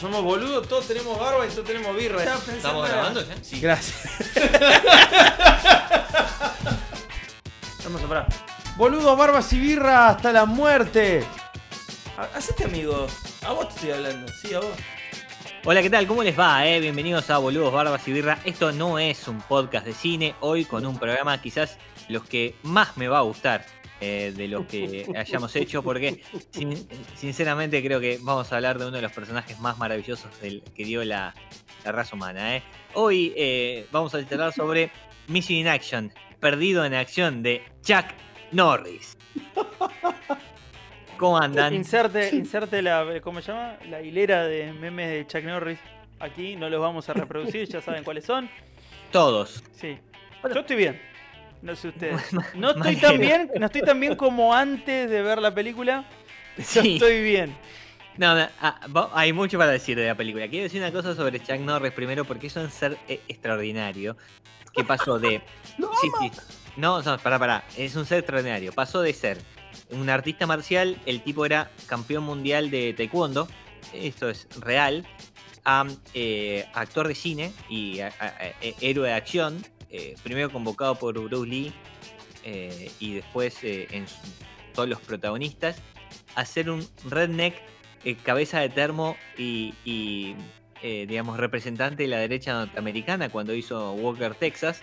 Somos boludos, todos tenemos barba y todos tenemos birra. ¿Estamos grabando ya? Sí. Gracias. Vamos a parar. Boludos, barbas y birra hasta la muerte. Ha- Hacete amigo. A vos te estoy hablando. Sí, a vos. Hola, ¿qué tal? ¿Cómo les va? eh? Bienvenidos a Boludos, Barbas y Birra. Esto no es un podcast de cine, hoy con un programa quizás los que más me va a gustar eh, de los que hayamos hecho, porque sin- sinceramente creo que vamos a hablar de uno de los personajes más maravillosos del, que dio la, la raza humana. eh. Hoy eh, vamos a hablar sobre Mission in Action, Perdido en Acción de Chuck Norris. ¿Cómo andan? Inserte, inserte la, ¿cómo se llama? La hilera de memes de Chuck Norris. Aquí no los vamos a reproducir, ya saben cuáles son. Todos. Sí. Yo estoy bien. No sé ustedes. No estoy tan no. bien, no estoy tan bien como antes de ver la película. Estoy bien. No, no, ah, hay mucho para decir de la película. Quiero decir una cosa sobre Chuck Norris primero porque es un ser eh, extraordinario. Que pasó de. sí, sí. No, no, pará, pará. Es un ser extraordinario. Pasó de ser un artista marcial, el tipo era campeón mundial de taekwondo. Esto es real. A eh, actor de cine y a- a- a- eh, héroe de acción. Eh, primero convocado por Bruce Lee eh, y después eh, en su- todos los protagonistas. A ser un redneck eh, cabeza de termo y, y, eh, digamos, representante de la derecha norteamericana cuando hizo Walker, Texas.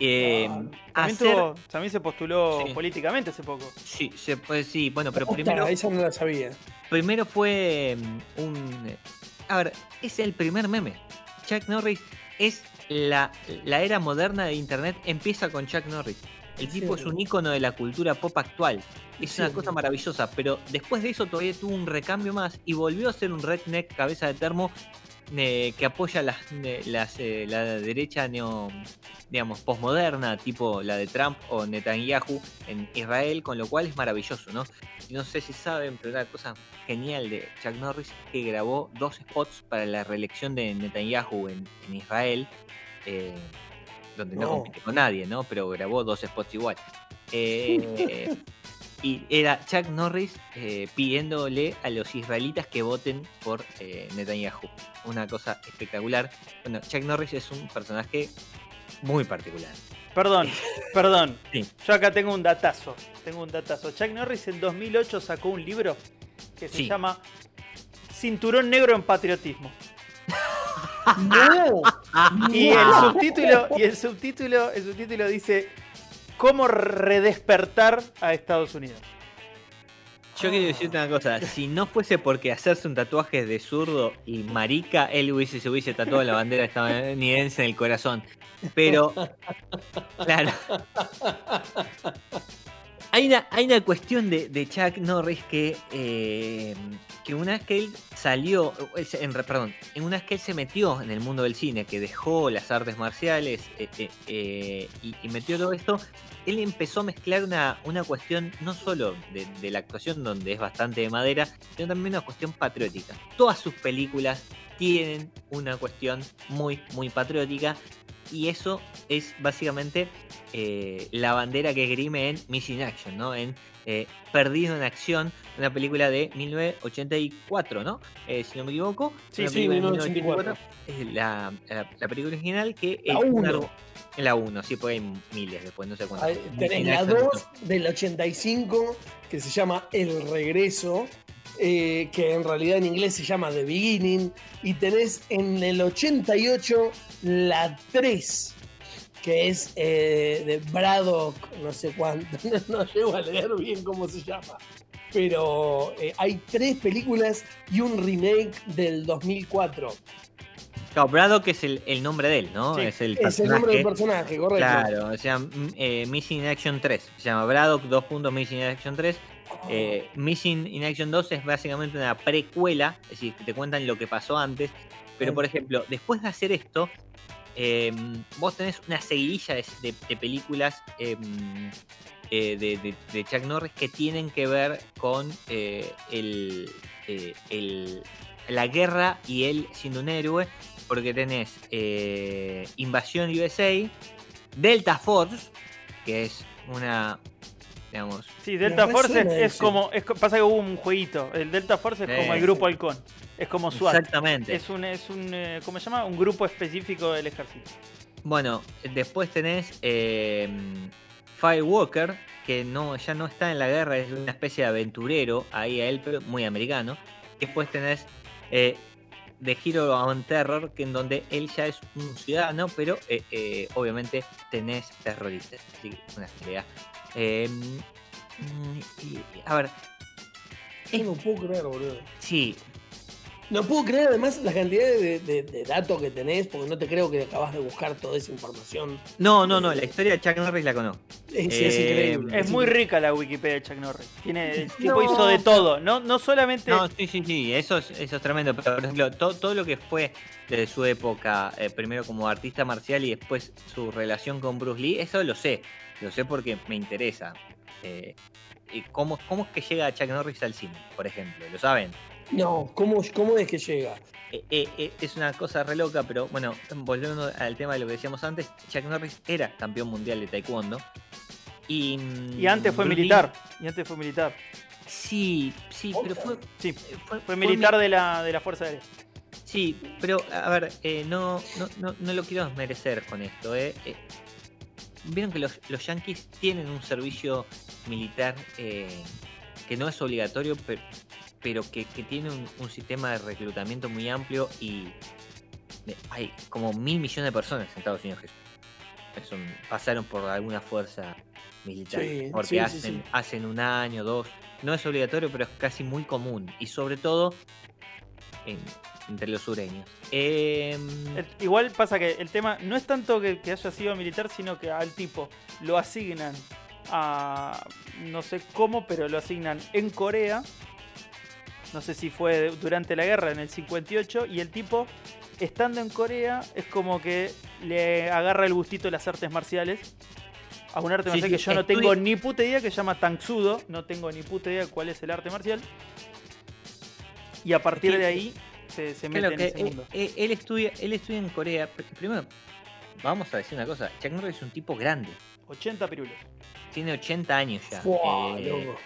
Eh, También, tuvo- también se postuló Sí. políticamente hace poco. Sí, se puede- sí, bueno, pero primero, esa no la sabía. primero fue mm, un... A ver, es el primer meme. Chuck Norris es la, la era moderna de Internet, empieza con Chuck Norris. El tipo es un ícono de la cultura pop actual. Es una cosa maravillosa, pero después de eso todavía tuvo un recambio más y volvió a ser un redneck cabeza de termo eh, que apoya las, las, eh, la derecha neo, digamos, postmoderna, tipo la de Trump o Netanyahu en Israel, con lo cual es maravilloso, ¿no? No sé si saben, pero una cosa genial de Chuck Norris es que grabó dos spots para la reelección de Netanyahu en, en Israel, eh, donde no, No. compite con nadie, ¿no? Pero grabó dos spots igual. Eh, y era Chuck Norris eh, pidiéndole a los israelitas que voten por eh, Netanyahu. Una cosa espectacular. Bueno, Chuck Norris es un personaje muy particular. Perdón, perdón. Sí. Yo acá tengo un datazo. Tengo un datazo. Chuck Norris en 2008 sacó un libro que se Sí. llama Cinturón Negro en Patriotismo. ¡No! Y el subtítulo, y el subtítulo, el subtítulo dice cómo redespertar a Estados Unidos. Yo quiero decirte una cosa, si no fuese porque hacerse un tatuaje de zurdo y marica, él hubiese, se hubiese tatuado la bandera estadounidense en el corazón. Pero, claro. Hay una, hay una cuestión de, Chuck Norris que, eh, que una vez que él salió, perdón, en una vez que él se metió en el mundo del cine, que dejó las artes marciales eh, eh, eh, y, metió todo esto, él empezó a mezclar una, una cuestión no solo de la actuación, donde es bastante de madera, sino también una cuestión patriótica. Todas sus películas tienen una cuestión muy, muy patriótica. Y eso es básicamente eh, la bandera que grime en Missing Action, ¿no? En eh, Perdido en Acción, una película de 1984, ¿no? Eh, si no me equivoco. Sí, sí, película de 1984. Es la, la- la película original que La La 1, sí, porque hay miles después, no sé cuántas. Tenés la Action, 2 del 85, que se llama El Regreso, eh, que en realidad en inglés se llama The Beginning, y tenés en el 88 la 3, que es eh, de Braddock, no sé cuánto, no, llego a leer bien cómo se llama. Pero eh, hay tres películas y un remake del 2004. Claro, Braddock es el, el nombre de él, ¿no? Sí, es el Es el nombre del personaje. correcto. Claro, o sea, m- eh, Missing in Action 3. Se llama Braddock 2. Missing in Action 3. Eh, Missing in Action 2 es básicamente una precuela, es decir, que te cuentan lo que pasó antes. Pero, por ejemplo, después de hacer esto, em, vos tenés una seguidilla de, de- de películas em, eh, de, Chuck Norris que tienen que ver con eh, el, eh, el- la guerra y él siendo un héroe, porque tenés Invasión USA, Delta Force, que es una, digamos, Sí, Delta Me Force es, como. Es, pasa que hubo un jueguito. El Delta Force es como el Sí. grupo Halcón. Es como SWAT. exactamente. Es un, es un eh, ¿cómo se llama? Un grupo específico del ejército. Bueno, después tenés eh, Firewalker, que no, ya no está en la guerra, es una especie de aventurero, ahí a él, pero muy americano. Después tenés eh, The Hero on Terror, que en donde él ya es un ciudadano, pero eh, eh, obviamente tenés terroristas. Así que una pelea. Eh, y- a ver, Yo no puedo creer, boludo. sí, No puedo creer además la cantidad de, de- de datos que tenés, porque no te creo que acabas de buscar toda esa información. no, no, no, la historia de Chuck Norris la conozco. Es, es Eh, increíble. Es muy rica la Wikipedia de Chuck Norris. Tiene, el tipo No. hizo de todo. No, no solamente. No, sí, sí, sí, eso es, eso es tremendo. Pero, por ejemplo, todo, todo lo que fue desde su época, eh, primero como artista marcial y después su relación con Bruce Lee, eso lo sé. Lo sé porque me interesa. Eh, y cómo, ¿Cómo es que llega Chuck Norris al cine, por ejemplo? ¿Lo saben? No, ¿cómo, ¿cómo es que llega? Eh, eh, eh, es una cosa re loca, pero bueno, volviendo al tema de lo que decíamos antes, Chuck Norris era campeón mundial de taekwondo. Y, mm, y antes fue Bruce Lee- militar. Y antes fue militar. Sí, sí, pero fue, Sí, fue, fue militar de la, de la Fuerza Aérea. Sí, pero a ver, eh, no, no, no, no lo quiero desmerecer con esto. Eh. Eh, Vieron que los, los yankees tienen un servicio militar eh, que no es obligatorio, pero, pero que, que tiene un, un sistema de reclutamiento muy amplio y hay como mil millones de personas en Estados Unidos que son- pasaron por alguna fuerza militar. Sí, porque sí, hacen, sí. hacen un año, dos. No es obligatorio, pero es casi muy común. Y sobre todo en- entre los sureños. Em, igual pasa que el tema no es tanto que, que haya sido militar, sino que al tipo lo asignan a. No sé cómo, pero lo asignan en Corea. No sé si fue durante la guerra, en el 58. Y el tipo, estando en Corea, es como que le agarra el gustito de las artes marciales. A un arte Sí, marcial sí, que yo no tengo ni puta idea, que se llama Tangsudo. No tengo ni puta idea cuál es el arte marcial. Y a partir que- de ahí se, se mete claro en que ese él, mundo. él- él estudia, él estudia en Corea. Pr- Primero, vamos a decir una cosa. Chuck Norris es un tipo grande. 80 pirulos. Tiene 80 años ya. Fua, Eh, loco.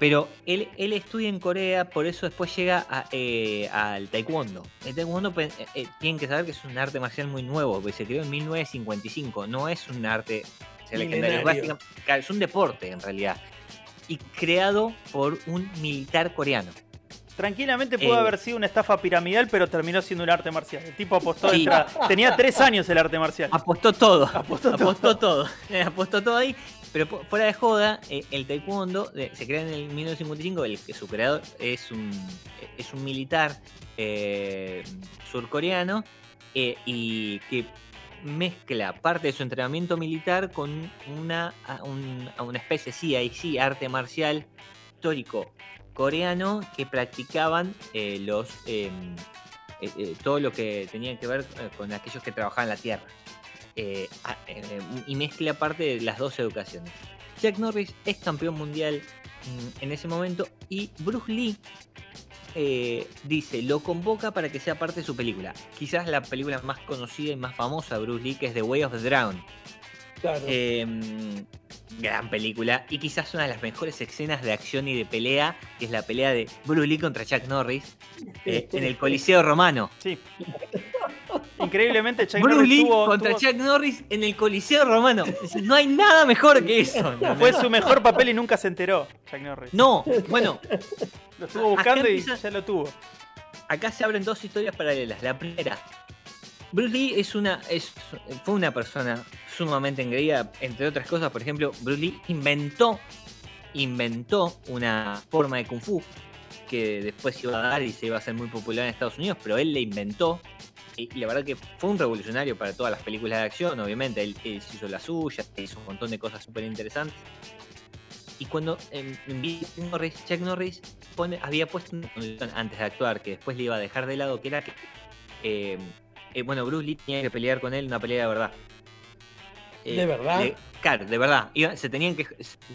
Pero él, él estudia en Corea, por eso después llega a, eh, al taekwondo. El taekwondo pues, eh, eh, tienen que saber que es un arte marcial muy nuevo, porque se creó en 1955. No es un arte legendario, es, un deporte en realidad. Y creado por un militar coreano. Tranquilamente pudo haber sido una estafa piramidal, pero terminó siendo un arte marcial. El tipo apostó Sí. Tenía tres años el arte marcial. Apostó todo. Apostó apostó todo. Apostó todo ahí. Pero fuera de joda, eh, el taekwondo eh, se crea en el 1955. El que su creador es un, es un militar eh, surcoreano y que mezcla parte de su entrenamiento militar con una, una especie, sí, ahí sí, arte marcial histórico coreano que practicaban los eh, todo lo que tenía que ver con aquellos que trabajaban la tierra. Eh, a- eh, y mezcla parte de las dos educaciones. Jack Norris es campeón mundial mm, en ese momento y Bruce Lee eh, dice, lo convoca para que sea parte de su película. Quizás la película más conocida y más famosa de Bruce Lee, que es The Way of the Drown. Claro. Eh, gran película. Y quizás una de las mejores escenas de acción y de pelea, que es la pelea de Bruce Lee contra Chuck Norris eh, en el Coliseo Romano. Sí. Increíblemente, Chuck Bruce Norris Lee tuvo, contra tuvo- Chuck Norris en el Coliseo Romano. No hay nada mejor que eso. ¿entendés? fue su mejor papel y nunca se enteró, Chuck Norris. No, bueno, Lo estuvo buscando y ya lo tuvo. acá se abren dos historias paralelas. La primera, Bruce Lee es una, es, fue una persona sumamente engreída, entre otras cosas, por ejemplo, Bruce Lee inventó, inventó una forma de kung fu que después iba a dar y se iba a hacer muy popular en Estados Unidos, pero él le inventó. Y la verdad que fue un revolucionario para todas las películas de acción, obviamente. Él, él hizo la suya, hizo un montón de cosas súper interesantes. Y cuando em, vi Norris, Chuck Norris pone- había puesto una condición antes de actuar que después le iba a dejar de lado, que era que eh, eh, bueno, Bruce Lee tenía que pelear con él una pelea de verdad. Eh, ¿De verdad? le- claro, de verdad. Iba- se tenían que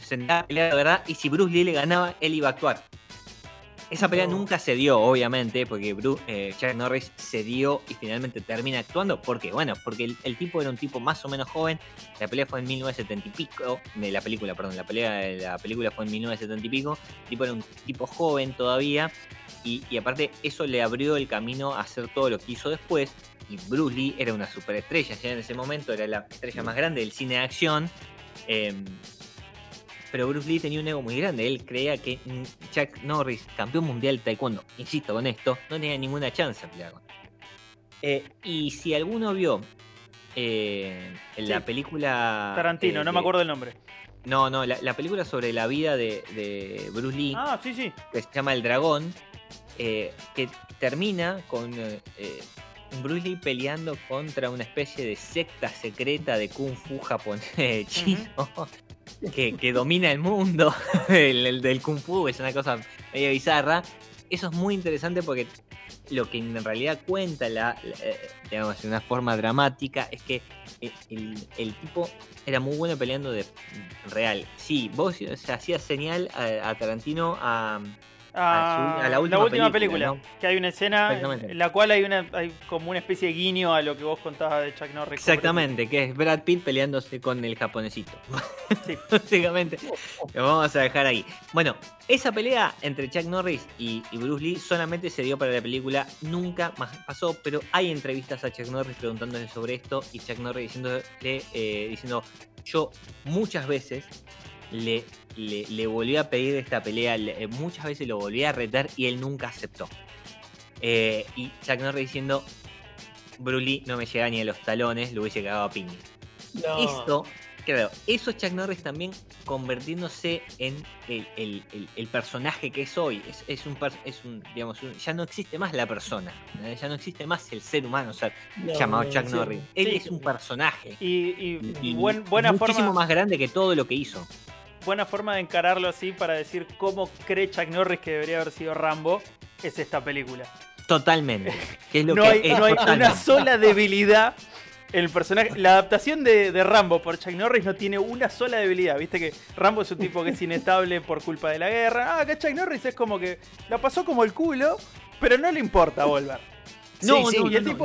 sentar a pelear de verdad y si Bruce Lee le ganaba, él iba a actuar. Esa pelea No. nunca se dio, obviamente, porque Bru- eh, Chuck Norris se dio y finalmente termina actuando. ¿Por qué? Bueno, porque el, el tipo era un tipo más o menos joven. La pelea fue en 1970 y pico. De la película, perdón. La, pelea, la película fue en 1970 y pico. El tipo era un tipo joven todavía. Y, y aparte, eso le abrió el camino a hacer todo lo que hizo después. Y Bruce Lee era una superestrella. Ya en ese momento era la estrella más grande del cine de acción. Em, pero Bruce Lee tenía un ego muy grande. Él creía que mm, Chuck Norris, campeón mundial de taekwondo, insisto con esto, no tenía ninguna chance de pelear con él. Eh, y si alguno vio eh, la Sí. película. Tarantino, no me acuerdo el nombre. No, no, la, la película sobre la vida de, de Bruce Lee, Ah, sí, sí. que se llama El Dragón, eh, que termina con eh, Bruce Lee peleando contra una especie de secta secreta de kung fu japonés chino que, que domina el mundo el, el del kung fu, es una cosa medio bizarra. Eso es muy interesante porque lo que en realidad cuenta la, eh, digamos, de una forma dramática es que el, tipo era muy bueno peleando de real. Sí, vos o sea, hacías señal a, a Tarantino a, Ah, a la última película, película, ¿no? que hay una escena en la cual hay una hay como una especie de guiño a lo que vos contabas de Chuck Norris. Exactamente, que es Brad Pitt peleándose con el japonesito. Sí. Básicamente, lo vamos a dejar ahí. Bueno, esa pelea entre Chuck Norris y, y Bruce Lee solamente se dio para la película, nunca más pasó, pero hay entrevistas a Chuck Norris preguntándole sobre esto y Chuck Norris diciéndole, eh, diciendo, yo muchas veces le, le, le volví a pedir esta pelea, le- eh, muchas veces lo volví a retar y él nunca aceptó. Eh, y Chuck Norris diciendo, Bruce Lee no me llega ni a los talones, lo hubiese cagado a piña. No. Esto, claro, eso Chuck Norris también convirtiéndose en el, el- el- el personaje que es hoy. Es, es un, es un, digamos, un- ya no existe más la persona, ¿eh? ya no existe más el ser humano, o sea, No, llamado Chuck sí. Norris. Él Sí. es un personaje. Y, y Y buen- buena, muchísimo forma, más grande que todo lo que hizo. Buena forma de encararlo así para decir cómo cree Chuck Norris que debería haber sido Rambo es esta película. Totalmente. Que es lo no que hay, es no hay totalmente. una sola debilidad el personaje. La adaptación de, de Rambo por Chuck Norris no tiene una sola debilidad. Viste que Rambo es un tipo que es inestable por culpa de la guerra. Ah, acá Chuck Norris es como que la pasó como el culo, pero no le importa volver. No, Sí, no, el no, tipo-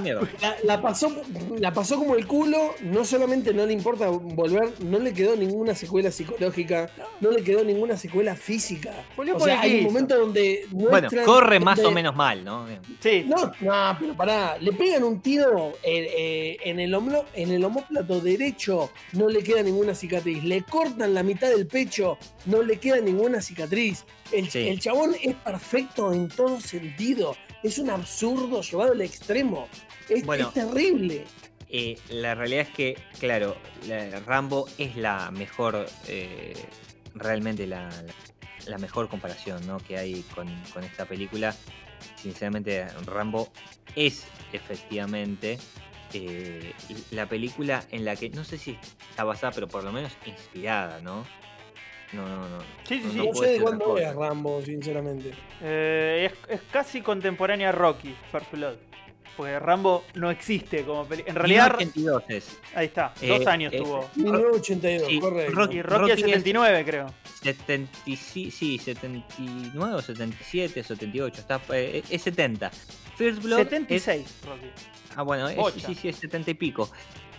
mierda. La, la pasó, la pasó como el culo, no solamente no le importa volver, no le quedó ninguna secuela psicológica, no le quedó ninguna secuela física. Volvió O sea, hay un momento donde Bueno, corre más o menos mal, ¿no? Sí, No, no, pero pará, le pegan un tiro eh, eh, en, el hombro- en el homóplato derecho, no le queda ninguna cicatriz. Le cortan la mitad del pecho, no le queda ninguna cicatriz. El, Sí. el chabón es perfecto en todo sentido. Es un absurdo llevado al extremo. Es, Bueno. es terrible. Eh, la realidad es que, claro, la- Rambo es la mejor, eh, realmente la, la- la mejor comparación ¿no? que hay con, con esta película. Sinceramente, Rambo es efectivamente eh, la película en la que, no sé si está basada, pero por lo menos inspirada, ¿no? No, no, no. Sí, sí, sí. No, sé de cuándo es Rambo, sinceramente. Eh, es, es casi contemporánea a Rocky, First Blood. Porque Rambo no existe como película. En realidad, 1982 es. ahí está, Eh, dos años eh, tuvo. 1982, Sí, correcto. Rocky- Y Rocky, Rocky es es- 79, creo. 75, sí, 79 o 77, 78, está, eh, es 70. First Blood es- 76, Rocky. Ah, bueno, es- sí, sí, es 70 y pico.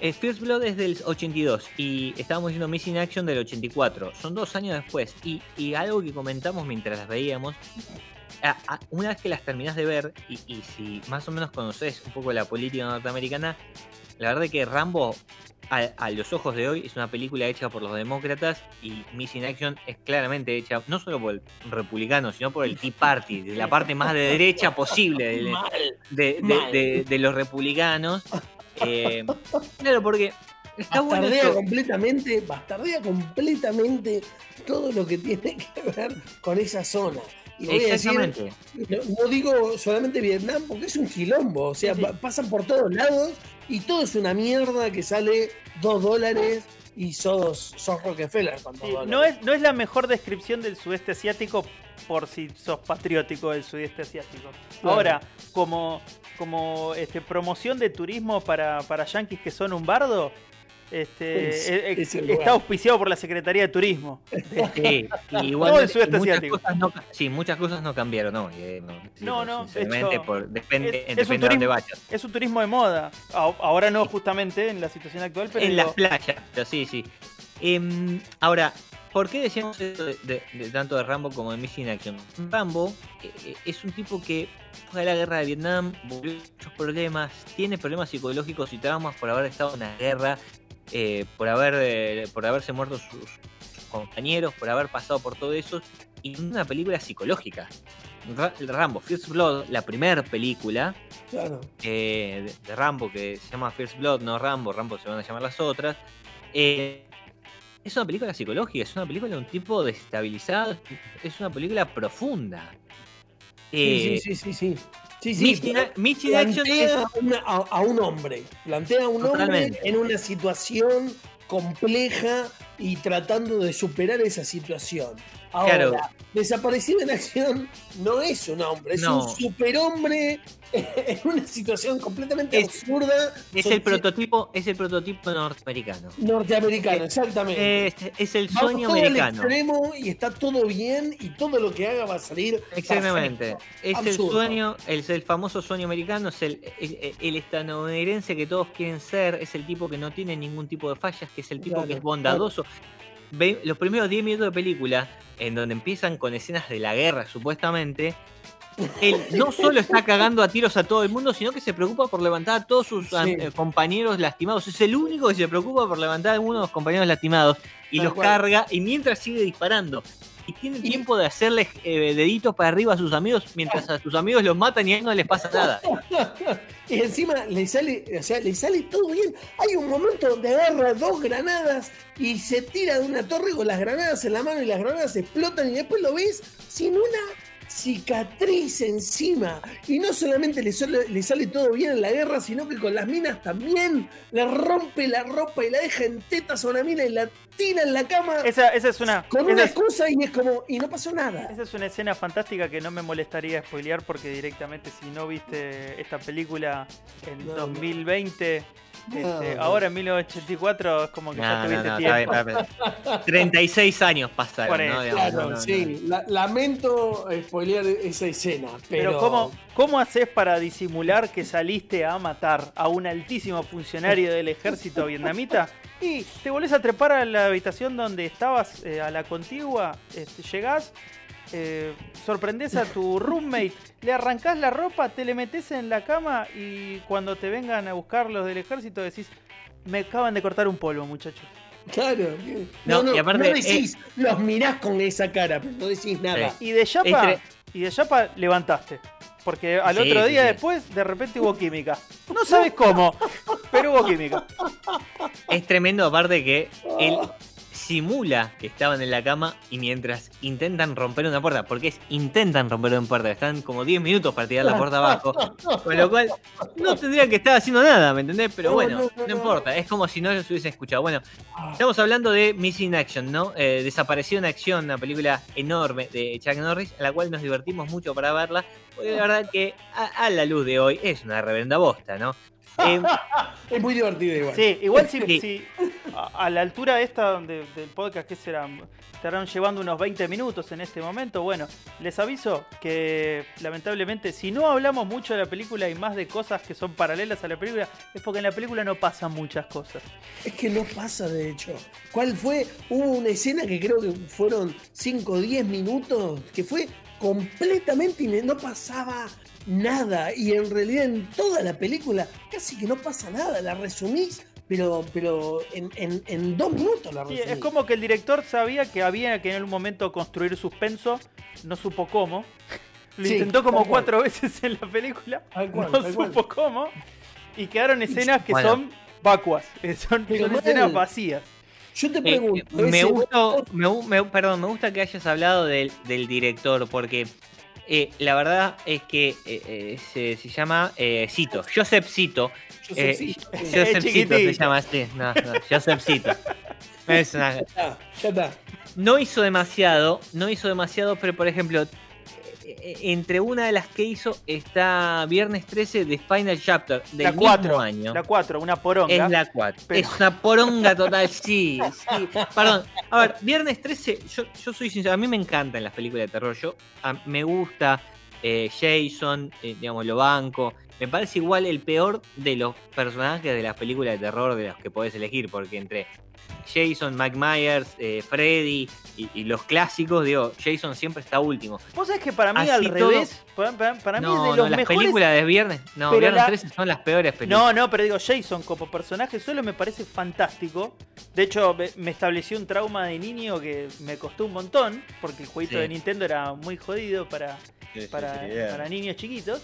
Eh, First Blood es del 82 y estábamos diciendo Missing Action del 84. Son dos años después. Y, y algo que comentamos mientras las veíamos, una vez que las terminás de ver y, y si más o menos conoces un poco la política norteamericana, la verdad es que Rambo a, a los ojos de hoy es una película hecha por los demócratas y Missing Action es claramente hecha no solo por el republicano, sino por el Tea Party, de la parte más de derecha posible de los republicanos. Eh, claro, porque está bueno Bastardea esto. completamente, bastardea completamente todo lo que tiene que ver con esa zona. Y a decir, Exactamente. no, no digo solamente Vietnam porque es un quilombo, o sea, Sí, pasan por todos lados y todo es una mierda que sale dos dólares y sos, sos Rockefeller. Sí, dólares. no, es, no es la mejor descripción del sudeste asiático por si sos patriótico del sudeste asiático. Claro. Ahora, como, como este, promoción de turismo para, para yanquis que son un bardo, este, Es- eh, eh, es está auspiciado por la Secretaría de Turismo. Sí, y igual Todo el sudeste muchas asiático. cosas no, sí, muchas cosas no cambiaron hoy. eh, no, sí, No, no, hecho, por- depende, es- es un depende de dónde turismo- vayas. Es un turismo de moda. A- Ahora no justamente en la situación actual, pero en digo, las playas, pero sí, sí. Em, ahora, ¿por qué decíamos esto de, de- de tanto de Rambo como de Missing Action? Rambo eh, eh, es un tipo que fue a la guerra de Vietnam, volvió muchos problemas, tiene problemas psicológicos y traumas por haber estado en una guerra, eh, por haber eh, por haberse muerto sus, sus compañeros, por haber pasado por todo eso, y una película psicológica. Ra- Rambo, First Blood, la primera película, Claro. de, de Rambo que se llama First Blood, no Rambo, Rambo se van a llamar las otras. eh, es una película psicológica, es una película de un tipo desestabilizado, es una película profunda. Eh, Sí, sí, sí, sí. sí. Sí, sí, es- plantea una- a, a un hombre. Plantea a un Totalmente. hombre en una situación compleja y tratando de superar esa situación. Ahora, Claro. desaparecido en acción no es un hombre, es No. un superhombre en una situación completamente Es- absurda. es el prototipo, es el prototipo norteamericano. norteamericano, exactamente. Es, es el sueño todo al americano. extremo y está todo bien y todo lo que haga va a salir Exactamente. perfecto. Es Absurdo. el sueño, es el famoso sueño americano, es el, el, el estadounidense que todos quieren ser, es el tipo que no tiene ningún tipo de fallas, que es el tipo Claro, que es bondadoso. Ve- los primeros 10 minutos de película, en donde empiezan con escenas de la guerra, supuestamente, él no solo está cagando a tiros a todo el mundo, sino que se preocupa por levantar a todos sus Sí. eh, compañeros lastimados. Es el único que se preocupa por levantar a algunos de los compañeros lastimados y Tal los cual. carga y mientras sigue disparando. Y tiene tiempo de hacerles eh, deditos para arriba a sus amigos mientras a sus amigos los matan y a él no les pasa nada. Y encima le sale, o sea, le sale todo bien. Hay un momento donde agarra dos granadas y se tira de una torre con las granadas en la mano y las granadas explotan y después lo ves sin una cicatriz encima. Y no solamente le, sale todo bien en la guerra, sino que con las minas también le rompe la ropa y la deja en tetas a una mina y la tira en la cama esa, esa es una. con una es- excusa y es como, y no pasó nada. Esa es una escena fantástica que no me molestaría spoilear porque directamente si no viste esta película en No, no. 2020, No, este, no. ahora en 1984 es como que ya No, tuviste no, tiempo. está bien, está bien. 36 años pasaron, Claro, no, no, sí, la- lamento spoilear esa escena, pero, Pero, ¿cómo, ¿cómo haces para disimular que saliste a matar a un altísimo funcionario del ejército vietnamita? Y te volvés a trepar a la habitación donde estabas, eh, a la contigua, este, llegás, eh, sorprendés a tu roommate, le arrancás la ropa, te le metes en la cama y cuando te vengan a buscar los del ejército decís, me acaban de cortar un polvo, muchachos. Claro. No, No, no, y aparte, no decís, los mirás con esa cara, pero no decís nada. Y de Yapa, y de Yapa levantaste. Porque al Sí, otro sí, día sí. después, de repente hubo química. No sabes cómo, pero hubo química. Es tremendo, aparte que él simula que estaban en la cama y mientras intentan romper una puerta, porque es intentan romper una puerta, están como 10 minutos para tirar la puerta abajo, con lo cual no tendrían que estar haciendo nada, ¿me entendés? Pero No, bueno, no, importa, es como si no los hubiesen escuchado. Bueno, estamos hablando de Missing Action, ¿no? Eh, Desapareció en Acción, una película enorme de Chuck Norris, a la cual nos divertimos mucho para verla, porque la verdad que a, a la luz de hoy es una reverenda bosta, ¿no? Eh, Es muy divertido igual. Sí, igual si, Sí. si a, la altura esta de- del podcast, que será? Estarán llevando unos 20 minutos en este momento. Bueno, les aviso que lamentablemente si no hablamos mucho de la película y más de cosas que son paralelas a la película, es porque en la película no pasan muchas cosas. Es que no pasa, de hecho. ¿Cuál fue? Hubo una escena que creo que fueron 5 o 10 minutos, que fue completamente no pasaba nada. Y en realidad en toda la película casi que no pasa nada. La resumís, pero, pero en, en- en dos minutos la Sí, es como que el director sabía que había que en algún momento construir suspenso, no supo cómo. Lo Sí, intentó como cual. cuatro veces en la película, cual, no cual. supo cómo. Y quedaron escenas que Bueno. son vacuas, eh, son, Pero son mal. escenas vacías. Yo te Eh, pregunto. me gustó, me, me- perdón, me gusta que hayas hablado del, del director, porque eh, la verdad es que eh, eh, se, se llama Cito, Joseph Cito. Yo sé, sí, Joseph Cito se llama así. No, no, Joseph Cito. Es una- ya está, ya está. No hizo demasiado, no hizo demasiado, pero por ejemplo, entre una de las que hizo está Viernes 13 de Final Chapter del La mismo 4. año. La 4, una poronga. Es la 4. pero- Es una poronga total, sí, sí. Perdón. A ver, Viernes 13, yo, yo soy sincero, a mí me encantan las películas de terror. Yo a- me gusta eh, Jason, eh, digamos, lo banco. Me parece igual el peor de los personajes de las películas de terror de los que podés elegir, porque entre Jason, Mike Myers, eh, Freddy y, y los clásicos, digo, Jason siempre está último. Vos sabés que para mí Así al todo- revés, para, para- para mí es de no, las mejores. películas de Viernes, no, pero Viernes la- 13 son las peores películas. No, no, pero digo, Jason como personaje solo me parece fantástico. De hecho, me- me estableció un trauma de niño que me costó un montón, porque el jueguito Sí. de Nintendo era muy jodido para, Sí, para, sí, yeah. para niños chiquitos.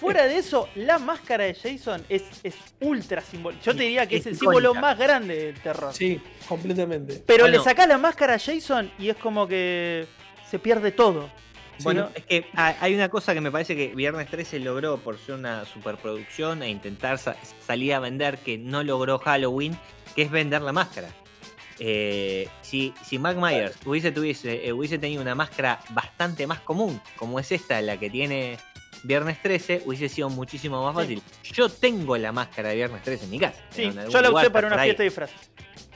Fuera de eso, la máscara de Jason es, es ultra simbólica. Yo te diría que es, Es el icónica. símbolo más grande del terror. Sí, completamente. Pero Bueno. le sacás la máscara a Jason y es como que se pierde todo. Bueno, ¿no? es que ha- hay una cosa que me parece que Viernes 13 logró por ser una superproducción e intentar sa- salir a vender que no logró Halloween, que es vender la máscara. Eh, si, si Mike Myers hubiese, tuviese, eh, hubiese tenido una máscara bastante más común, como es esta, la que tiene Viernes 13, hubiese sido muchísimo más Sí. fácil. Yo tengo la máscara de Viernes 13 en mi casa. Sí, yo la usé para una fiesta de disfraces.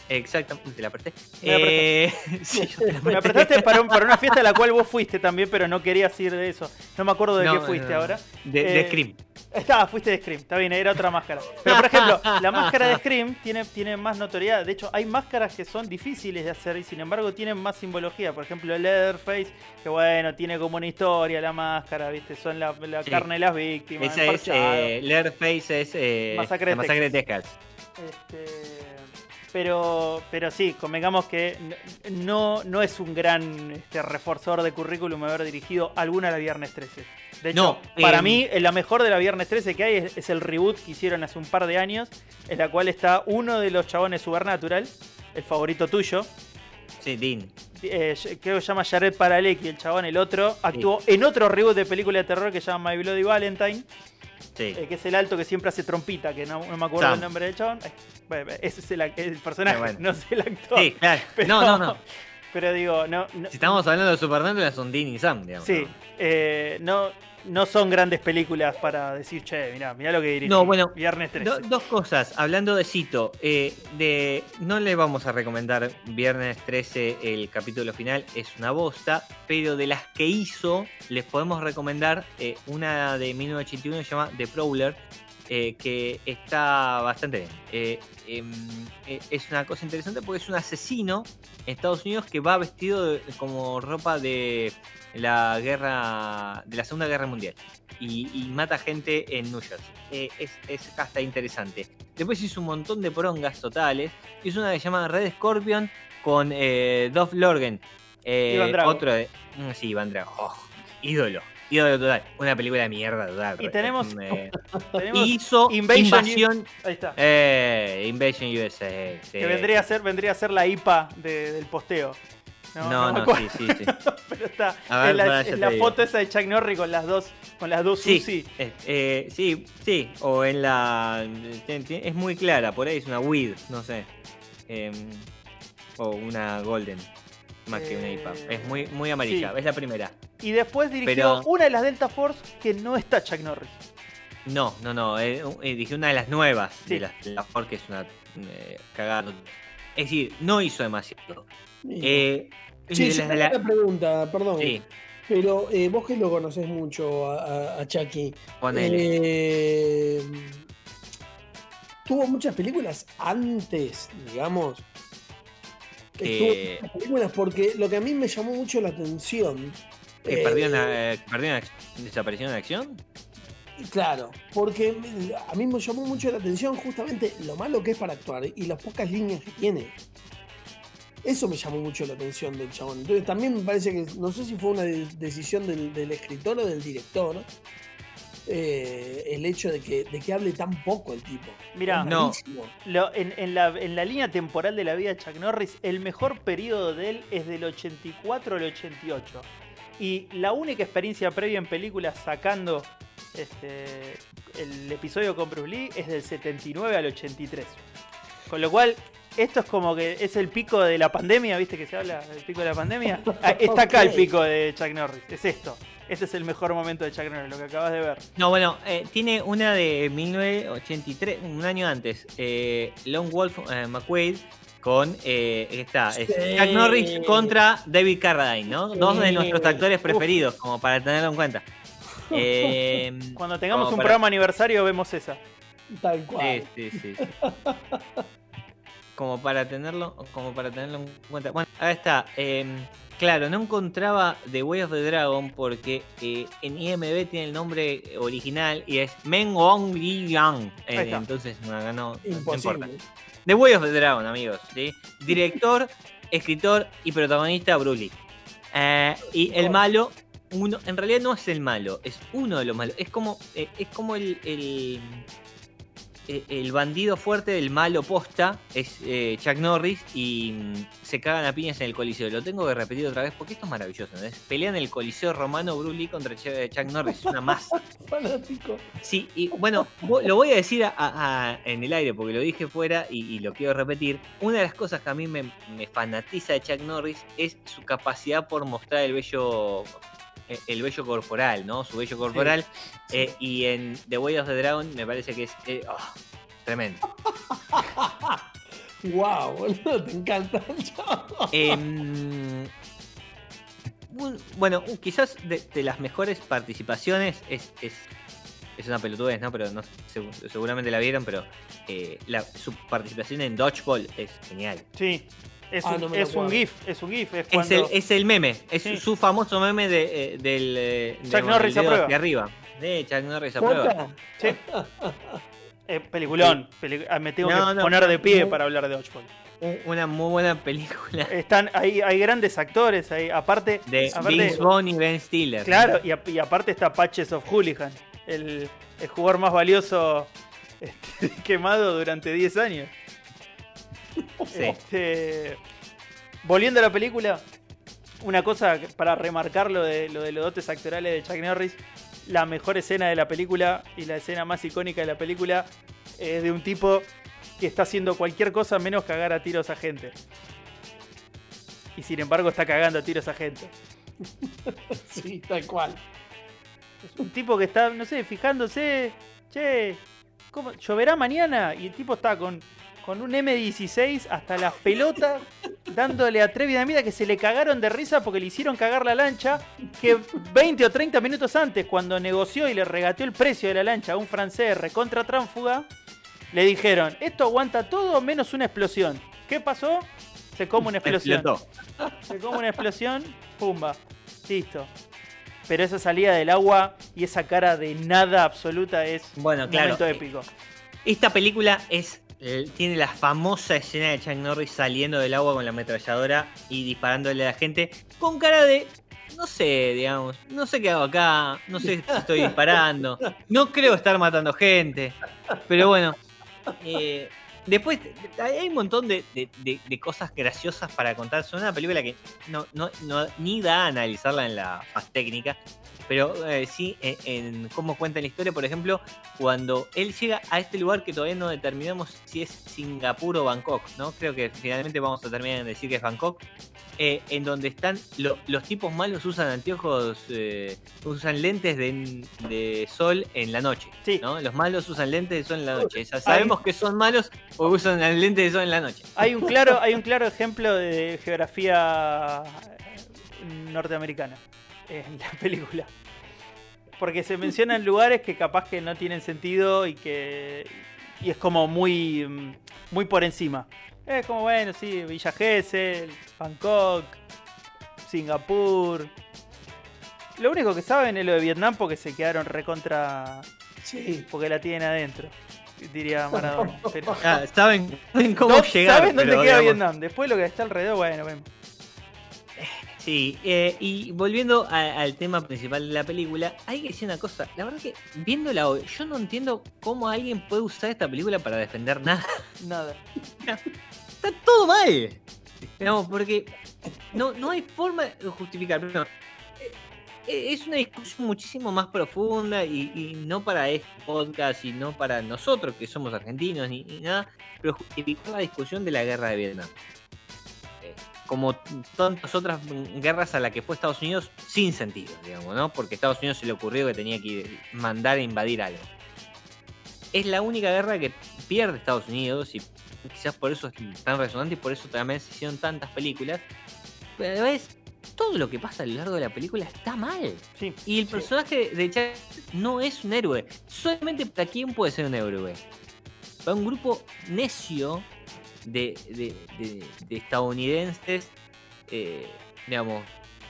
Exactamente, te la. Me la Eh, sí, yo te la Me apretaste para, un- para una fiesta a la cual vos fuiste también, pero no querías ir de eso. No me acuerdo de No, qué fuiste no, no. ahora. De, de Eh, Scream. Estaba, fuiste de Scream, está bien, era otra máscara. Pero por ejemplo, la máscara de Scream tiene, tiene más notoriedad. De hecho, hay máscaras que son difíciles de hacer y sin embargo tienen más simbología. Por ejemplo, Leatherface, que bueno, tiene como una historia la máscara, ¿viste? Son la, la Sí. carne de las víctimas. Ese es, eh, Leatherface es eh, Masacre de masacre Texas. Este, pero, pero sí, convengamos que no, no es un gran este, reforzador de currículum haber dirigido alguna de la Viernes 13. De hecho, No, para em, mí, la mejor de la Viernes 13 que hay es, es el reboot que hicieron hace un par de años, en la cual está uno de los chabones Supernatural, el favorito tuyo, Sí, Dean. eh, creo que se llama Jared Padalecki, el chabón, el otro, actuó en otro reboot de película de terror que se llama My Bloody Valentine. Sí. Eh, que es el alto que siempre hace trompita, que no, no me acuerdo Sam. el nombre del chabón. Ay, bueno, ese es el, personaje, bueno. no es el actor. Sí, claro. Pero- No, no, no. Pero digo, no. no- Si estamos hablando de Supernatural, son Dean y Sam, digamos. sí, ¿no? eh, no, no son grandes películas para decir, che, mirá, mirá lo que dirigí. No, bueno, Viernes 13. Do- dos cosas, hablando de Cito, eh, de, no le vamos a recomendar Viernes 13 el capítulo final, es una bosta, pero de las que hizo les podemos recomendar eh, una de 1981 que se llama The Prowler, eh, que está bastante bien. Eh, em, eh, es una cosa interesante porque es un asesino en Estados Unidos que va vestido de- como ropa de la guerra, de la Segunda Guerra Mundial y, y mata gente en New Jersey. Es, es hasta interesante. Después hizo un montón de porongas totales. Hizo una que se llama Red Scorpion con eh, Dolph Lorgen. Iván Drago. Otro de. mm, Sí, Iván Drago. Oh, ídolo. Ídolo total. Una película de mierda total. Y tenemos- Eh, hizo Invasion Invasión. Ahí está. Eh, Invasion USA. que vendría a ser, vendría a ser la IPA de- del posteo. No, No, sí, sí, sí. pero está. Ver, es la, es foto esa de Chuck Norris con las dos, con las dos Sí, Susi. eh, eh, sí, sí, o en la... ten- Es muy clara, por ahí es una weed, no sé. Em, o una golden, más que una IPA. Eh, Es muy, muy amarilla, sí. es la primera. Y después dirigió Pero- una de las Delta Force que no está Chuck Norris. No, no, no, eh, eh, dije una de las nuevas, Sí. de las la Ford, que es una eh, cagada. Es decir, no hizo demasiado. Eh, Sí, de tengo la- pregunta, perdón. Sí, Pero eh, vos que lo conocés mucho a, a- a Chucky. ponele. eh, tuvo muchas películas antes, digamos. Estuvo Eh, películas porque lo que a mí me llamó mucho la atención. ¿Que eh, perdió una, eh, que perdió una ac- desaparición en acción? Claro, porque a mí me llamó mucho la atención justamente lo malo que es para actuar y las pocas líneas que tiene. Eso me llamó mucho la atención del chabón. Entonces también me parece que, no sé si fue una de- decisión del, del escritor o del director, eh, el hecho de que, de que hable tan poco el tipo. Mirá, Es No. malísimo. Lo- en, en la, en la línea temporal de la vida de Chuck Norris, el mejor periodo de él es del 84 al 88. Y la única experiencia previa en películas sacando este, el episodio con Bruce Lee es del 79 al 83. Con lo cual, esto es como que es el pico de la pandemia, ¿viste que se habla del pico de la pandemia? Ah, Está acá el pico de Chuck Norris, es esto. Este es el mejor momento de Chuck Norris, lo que acabas de ver. No, bueno, eh, tiene una de 1983, un año antes, eh, Lone Wolf eh, McQuaid con, eh, está, es Sí. Jack Norris contra David Carradine, ¿no? Dos de nuestros actores Uf. preferidos, como para tenerlo en cuenta. Eh, Cuando tengamos un para- programa aniversario vemos esa. Tal cual. Sí, sí, sí, sí. Como para tenerlo, como para tenerlo en cuenta. Bueno, acá está. eh, claro, no encontraba The Way of the Dragon porque eh, en IMDb tiene el nombre original y es Men Wong Li Yang. Eh, Ahí entonces no, no, no importa. The Way of the Dragon, amigos. ¿sí? Director, escritor y protagonista Lee. Eh, y el malo, uno, en realidad no es el malo, es uno de los malos. Es como, eh, es como el, el, el bandido fuerte del malo posta, es eh, Chuck Norris, y mm, se cagan a piñas en el coliseo. Lo tengo que repetir otra vez porque esto es maravilloso. ¿no? Pelean el coliseo romano Bruce Lee contra Ch- Chuck Norris, una masa. Fanático. Sí, y bueno, lo voy a decir a- a- en el aire porque lo dije fuera y, y lo quiero repetir. Una de las cosas que a mí me, me fanatiza de Chuck Norris es su capacidad por mostrar el vello eh, el vello corporal, ¿no? Su vello corporal. sí. Eh, y en The Way of the Dragon me parece que es eh, ah, tremendo. Wow, boludo, te encanta. Em, un- bueno, quizás de, de las mejores participaciones es, es, es una pelotudez, ¿no? Pero no, segu- seguramente la vieron, pero eh, la- su participación en Dodgeball es genial. Sí. Es, Ah, un, no es un. GIF, es un GIF. Es Es cuando el, es el meme, es Sí. su famoso meme de, eh, del eh, Chuck de- Norris aprueba. hacia arriba. De Chuck Norris aprueba. Sí. Eh, peliculón. peli- ah, me tengo No, que no, poner de pie no. para hablar de Dodgeball. Un- Una muy buena película Están, hay, hay grandes actores ahí. Aparte, de aparte Vince Vaughn y Ben Stiller. claro, y, a- y aparte está Patches of Hooligan, el, el jugador más valioso este, quemado durante 10 años. Sí. Este, volviendo a la película, una cosa para remarcar lo de, lo de los dotes actorales de Chuck Norris, la mejor escena de la película y la escena más icónica de la película es de un tipo que está haciendo cualquier cosa menos cagar a tiros a gente. Y sin embargo está cagando a tiros a gente. Sí, tal cual. Es un tipo que está, no sé, fijándose, che, ¿cómo? ¿lloverá mañana? Y el tipo está con, con un M16 hasta las pelotas, dándole atrevidamente que se le cagaron de risa porque le hicieron cagar la lancha, que 20 o 30 minutos antes, cuando negoció y le regateó el precio de la lancha a un francés recontra tránfuga, le dijeron, esto aguanta todo menos una explosión. ¿Qué pasó? Se come una explosión. Se come una explosión, pumba, listo. Pero esa salida del agua y esa cara de nada absoluta es Bueno, un claro. momento épico. Esta película es eh, tiene la famosa escena de Chuck Norris saliendo del agua con la ametralladora y disparándole a la gente con cara de no sé, digamos, no sé qué hago acá, no sé si estoy disparando, no creo estar matando gente, pero bueno. eh, después hay un montón de, de- de- cosas graciosas para contar. Son una película que no, no, no- ni da a analizarla en la faz técnica, pero eh, sí en, en cómo cuenta la historia. Por ejemplo, cuando él llega a este lugar que todavía no determinamos si es Singapur o Bangkok, ¿no? Creo que finalmente vamos a terminar en decir que es Bangkok. Eh, en donde están lo- los tipos malos usan anteojos, eh, usan lentes de, de sol en la noche. Sí. ¿no? Los malos usan lentes de sol en la noche. O sea, sabemos que son malos o usan lentes de sol en la noche. Hay un claro, hay un claro ejemplo de geografía eh, norteamericana en la película. Porque se mencionan lugares que capaz que no tienen sentido y que y es como muy muy por encima. Es como bueno, sí, Villa Gesell, Bangkok, Singapur. Lo único que saben es lo de Vietnam porque se quedaron recontra Sí. porque la tienen adentro, diría Maradona. Pero- Ah, saben, saben cómo no llegar. saben dónde pero, queda digamos, Vietnam. Después lo que está alrededor, bueno, vemos. Sí, eh, y volviendo a- al tema principal de la película, hay que decir una cosa. La verdad que viéndola hoy, yo no entiendo cómo alguien puede usar esta película para defender nada. Nada. Está todo mal. No, porque no, no hay forma de justificar. Primero, eh, e, es una discusión muchísimo más profunda y, no para este podcast y no para nosotros que somos argentinos ni, nada, pero justificar la discusión de la guerra de Vietnam. Eh, Como tantas otras guerras a la que fue Estados Unidos sin sentido, digamos, ¿no? Porque a Estados Unidos se le ocurrió que tenía que mandar a invadir algo. Es la única guerra que pierde Estados Unidos y quizás por eso es tan resonante y por eso también se hicieron tantas películas. Pero a la vez, todo lo que pasa a lo largo de la película está mal. Sí. Y el personaje de Chuck no es un héroe. Solamente para quién puede ser un héroe. Para un grupo necio de, de- de- de estadounidenses, eh, digamos,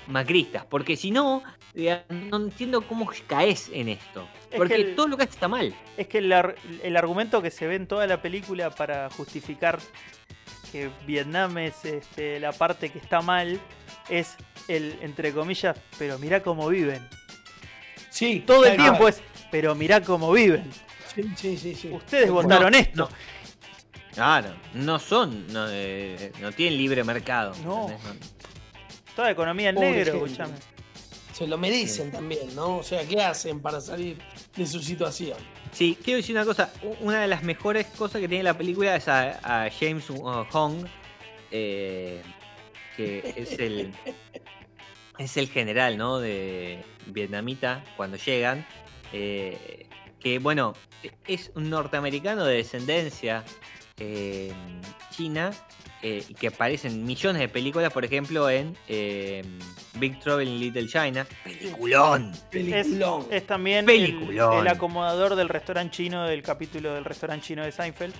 macristas. Porque si no, no entiendo cómo caes en esto. Es Porque que el- todo lo que hace está mal. Es que el, ar- el argumento que se ve en toda la película para justificar que Vietnam es este, la parte que está mal es el, entre comillas, pero mirá cómo viven. Sí, Todo el tiempo es, pero mirá cómo viven. Sí, sí, sí. sí. Ustedes votaron esto. Claro, no son, no, eh, no tienen libre mercado. No. ¿entendés? Toda economía en Pobre negro, gente. Se lo merecen también, ¿no? O sea, ¿qué hacen para salir de su situación? Sí, quiero decir una cosa. Una de las mejores cosas que tiene la película es a, a James Hong, eh, que es el es el general, ¿no? De vietnamita cuando llegan. eh, que bueno, es un norteamericano de descendencia eh, china eh, y que aparece en millones de películas, por ejemplo, en eh, Big Trouble in Little China. ¡Peliculón! Es, Peliculón. es también el, Peliculón. el acomodador del restaurante chino del capítulo del restaurante chino de Seinfeld.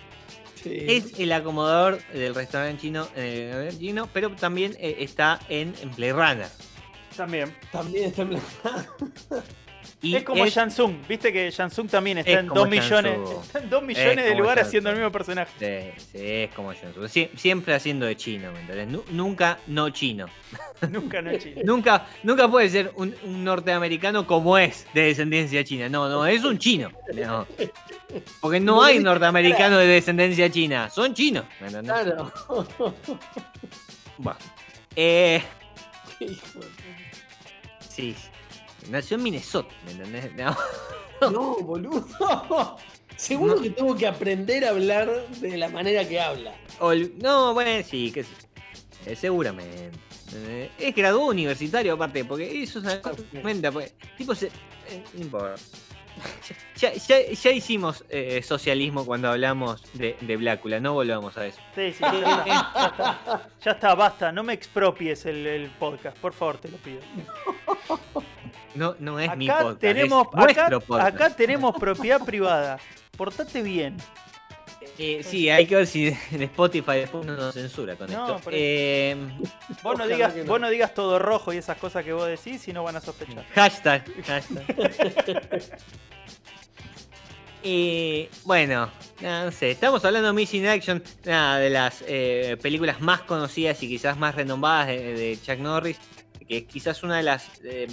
Sí. Es el acomodador del restaurante chino, eh, chino pero también eh, está en, en Play Runner. También. También está en plan- Y es como es- viste que Shansung también está Es en 2 millones, está en dos millones de lugares haciendo el mismo personaje. Sí, sí, es como. Sie- siempre haciendo de chino, ¿me entendés? Nu- nunca no chino. Nunca no chino. Nunca, nunca puede ser un, un norteamericano como es de descendencia china. No, no, es un chino. No. Porque no hay dice norteamericanos de descendencia china. Son chinos. ¿me entendés? Claro. Bueno. Eh, sí. Nació en Minnesota, ¿me entendés? No. boludo. Seguro que tengo que aprender a hablar de la manera que habla. Ol- no, bueno, sí, que sí. Eh, seguramente. Eh, es graduado universitario aparte, porque eso es una cosa tremenda, porque, tipo, se, eh, no importa. Ya, ya- ya hicimos eh, socialismo cuando hablamos de, de Blácula, no volvamos a eso. Sí, sí, ya está, ya está. Ya está, basta, no me expropies el, el podcast, por favor, te lo pido. No, no es mi podcast, tenemos, es acá, podcast. acá tenemos propiedad privada. Portate bien. Eh, sí, hay que ver si en Spotify después no nos censura con No, esto. Eh, Vos no, digas, no. vos no digas todo rojo y esas cosas que vos decís, si no van a sospechar. Hashtag. hashtag. Y bueno, nada, no sé, estamos hablando de Missing Action, nada, de las eh, películas más conocidas y quizás más renombradas de, de Chuck Norris, que es quizás una de las eh,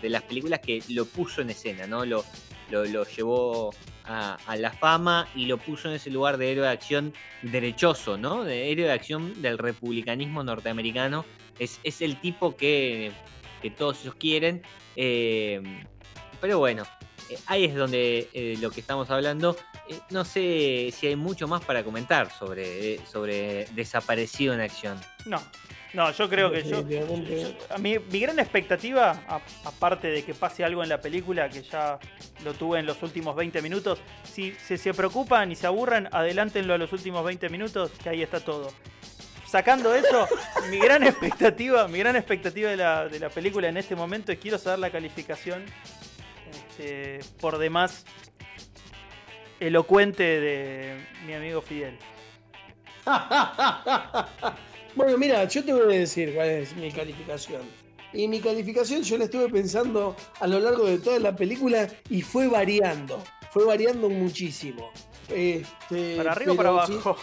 de las películas que lo puso en escena, ¿no? Lo, lo, llevó a, la fama y lo puso en ese lugar de héroe de acción derechoso, ¿no? De héroe de acción del republicanismo norteamericano. Es, es el tipo que, que todos ellos quieren. eh, pero bueno, eh, ahí es donde eh, lo que estamos hablando. eh, no sé si hay mucho más para comentar sobre, sobre Desaparecido en Acción. No, no, yo creo que yo, Definitivamente. yo- a mí, mi gran expectativa, aparte de que pase algo en la película, que ya lo tuve en los últimos 20 minutos, si, si se preocupan y se aburren, adelántenlo a los últimos 20 minutos, que ahí está todo. Sacando eso, mi gran expectativa, mi gran expectativa de la, de la película en este momento es quiero saber la calificación este, por demás elocuente de mi amigo Fidel. Bueno, mira, yo te voy a decir cuál es mi calificación. Y mi calificación yo la estuve pensando a lo largo de toda la película y fue variando. Fue variando muchísimo. Este, ¿Para arriba o para abajo?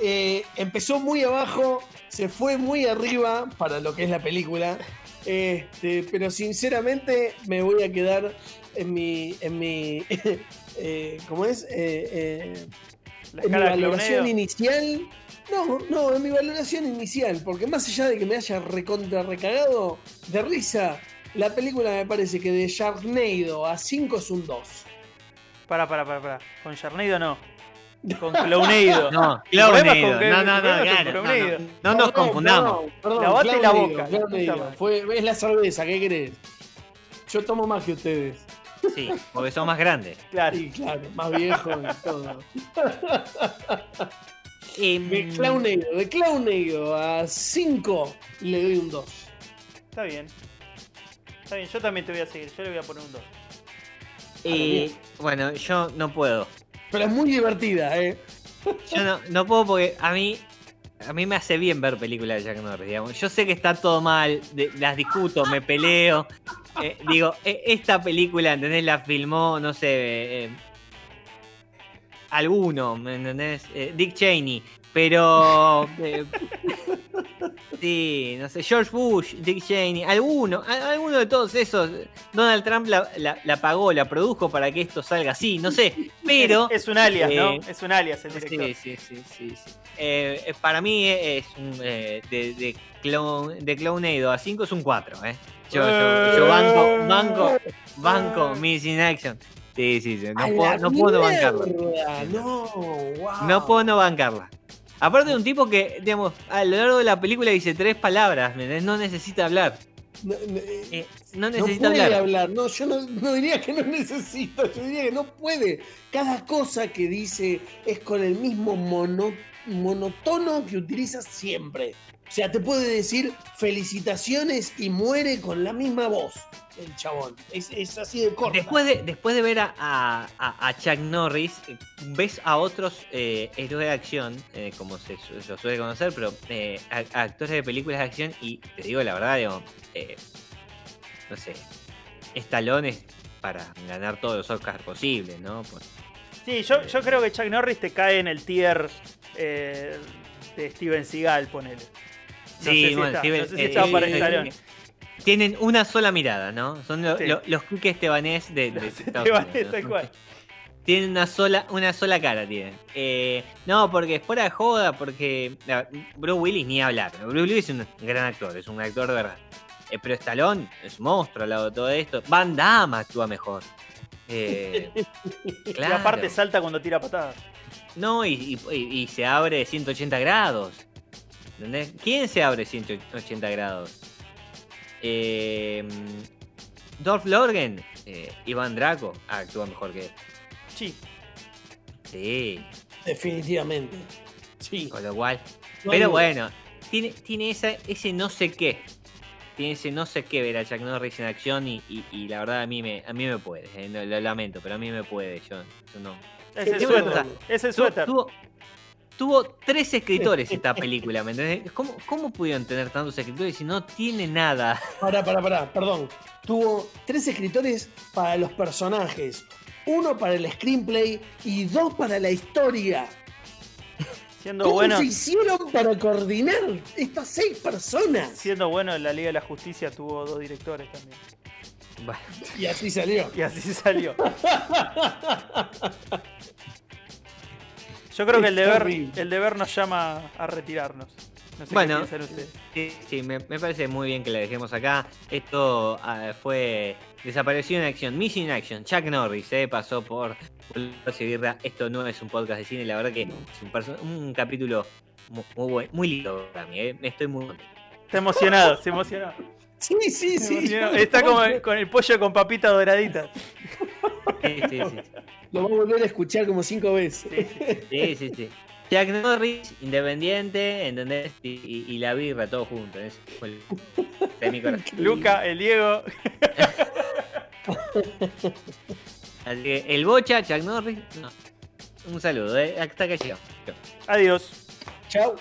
eh, empezó muy abajo, se fue muy arriba para lo que es la película. Este, pero sinceramente me voy a quedar en mi. En mi eh, ¿Cómo es? Eh, eh, La en mi valoración inicial. No, no, en mi valoración inicial, porque más allá de que me haya recontra recagado de risa, La película me parece que de Sharknado a 5 es un 2. Pará, pará, pará, pará. Con Sharknado no. Con Clownado. No, Clownado. No, no, no, claro, no, no, no nos confundamos. Lavate la Clownado, boca, Clownado. puta madre. Fue, es la cerveza, ¿qué querés? Yo tomo más que ustedes. Sí, porque son más grandes. Claro. Sí, claro, más viejo y todo. Em, De Clownado, de Clownado a 5 le doy un 2. Está bien. Está bien, yo también te voy a seguir. Yo le voy a poner un 2. eh, bueno, yo no puedo. Pero es muy divertida, ¿eh? Yo no, no puedo porque a mí a mí me hace bien ver películas de Jack Norris, digamos. Yo sé que está todo mal, de- las discuto, me peleo. Eh, digo, eh, esta película, ¿entendés? La filmó, no sé, eh, alguno, ¿me entendés? Eh, Dick Cheney. Pero... eh, sí, no sé, George Bush, Dick Cheney, alguno, a- alguno de todos esos. Donald Trump la, la- la pagó, la produjo para que esto salga así, no sé. Pero... Es, es un alias, ¿no? eh, Es un alias el director. Sí, sí, sí, sí. sí. Para mí es un, de, de, clon, de Clownado a 5 es un 4, ¿eh? Yo, yo, yo banco, banco, banco, Missing Action. Sí, sí, sí. No puedo no, puedo no bancarla. No, wow. No puedo no bancarla. Aparte de un tipo que, digamos, a lo largo de la película dice tres palabras, no necesita hablar. No, no, eh, Eh, no puede hablar. hablar. No, yo no, no diría que no necesita, yo diría que no puede. Cada cosa que dice es con el mismo mono- monotono que utiliza siempre. O sea, te puede decir felicitaciones y muere con la misma voz el chabón. Es, es así de corto. Después de, después de ver a, a- a- Chuck Norris, ves a otros eh, héroes de acción, eh, como se, su- se suele conocer, pero eh, a- actores de películas de acción, y te digo la verdad, digo, eh, no sé, estalones para ganar todos los Oscars posibles, ¿no? Pues, Sí, yo, yo creo que Chuck Norris te cae en el tier eh, de Steven Seagal, ponele. No Sí, sé si bueno, está, Steven- no sé si eh, está para eh, Stallone. tienen una sola mirada, ¿no? Son lo- Sí. lo- los Quique Estebanés de, Estebanés, tal ¿no? cual. Tienen una sola, una sola cara, tienen. Eh, no, porque fuera de joda, porque la- Bruce Willis ni hablar. Bruce Willis es un gran actor, es un actor de verdad. Eh, pero Stallone es un monstruo al lado de todo esto. Van Damme actúa mejor. Eh, Y claro. aparte salta cuando tira patadas. No, y, y- se abre 180 grados. ¿Entendés? ¿Quién se abre 180 grados? Eh, Dolph Lorgen, eh, Iván Draco actúa mejor que él. Sí. Sí, Definitivamente. Sí. con lo cual. No Pero bueno, tiene, tiene esa, ese no sé qué. Tiene ese no sé qué ver a Chuck Norris en acción y, y- y la verdad a mí me, a mí me puede. eh, no, lo lamento, pero a mí me puede. Yo, yo no. Es el suéter. Es el Tuvo, suéter. tuvo- tuvo tres escritores esta película, ¿me entendés? ¿Cómo, ¿Cómo pudieron tener tantos escritores si no tiene nada? Pará, pará, pará, perdón. Tuvo tres escritores para los personajes, uno para el screenplay y dos para la historia. Siendo ¿Cómo bueno, se hicieron para coordinar estas seis personas? siendo bueno en la Liga de la Justicia tuvo dos directores también. Bueno, Y así salió. Y así salió. Yo creo que el deber, el deber nos llama a retirarnos. No sé Bueno. qué sí, sí, me, me parece muy bien que la dejemos acá. Esto ah, fue. Desapareció en acción. Mission in Action. Chuck Norris, eh, pasó por. Birra. Esto no es un podcast de cine, la verdad que es un, un capítulo muy, muy, muy lindo para mí. eh. Estoy muy contento. Está emocionado, se emocionó. Sí, sí, sí. emocionó. Está como con el pollo con papita doradita. Sí, sí, sí. Lo voy a volver a escuchar como cinco veces. Sí, sí, sí. Jack Norris, independiente, ¿entendés? Y, y- y la birra, todo junto. Es fue el- de mi corazón. Luca, el Diego. Así que el Bocha, Chuck Norris, no. Un saludo, ¿eh? Hasta que llegamos. Adiós. Chao.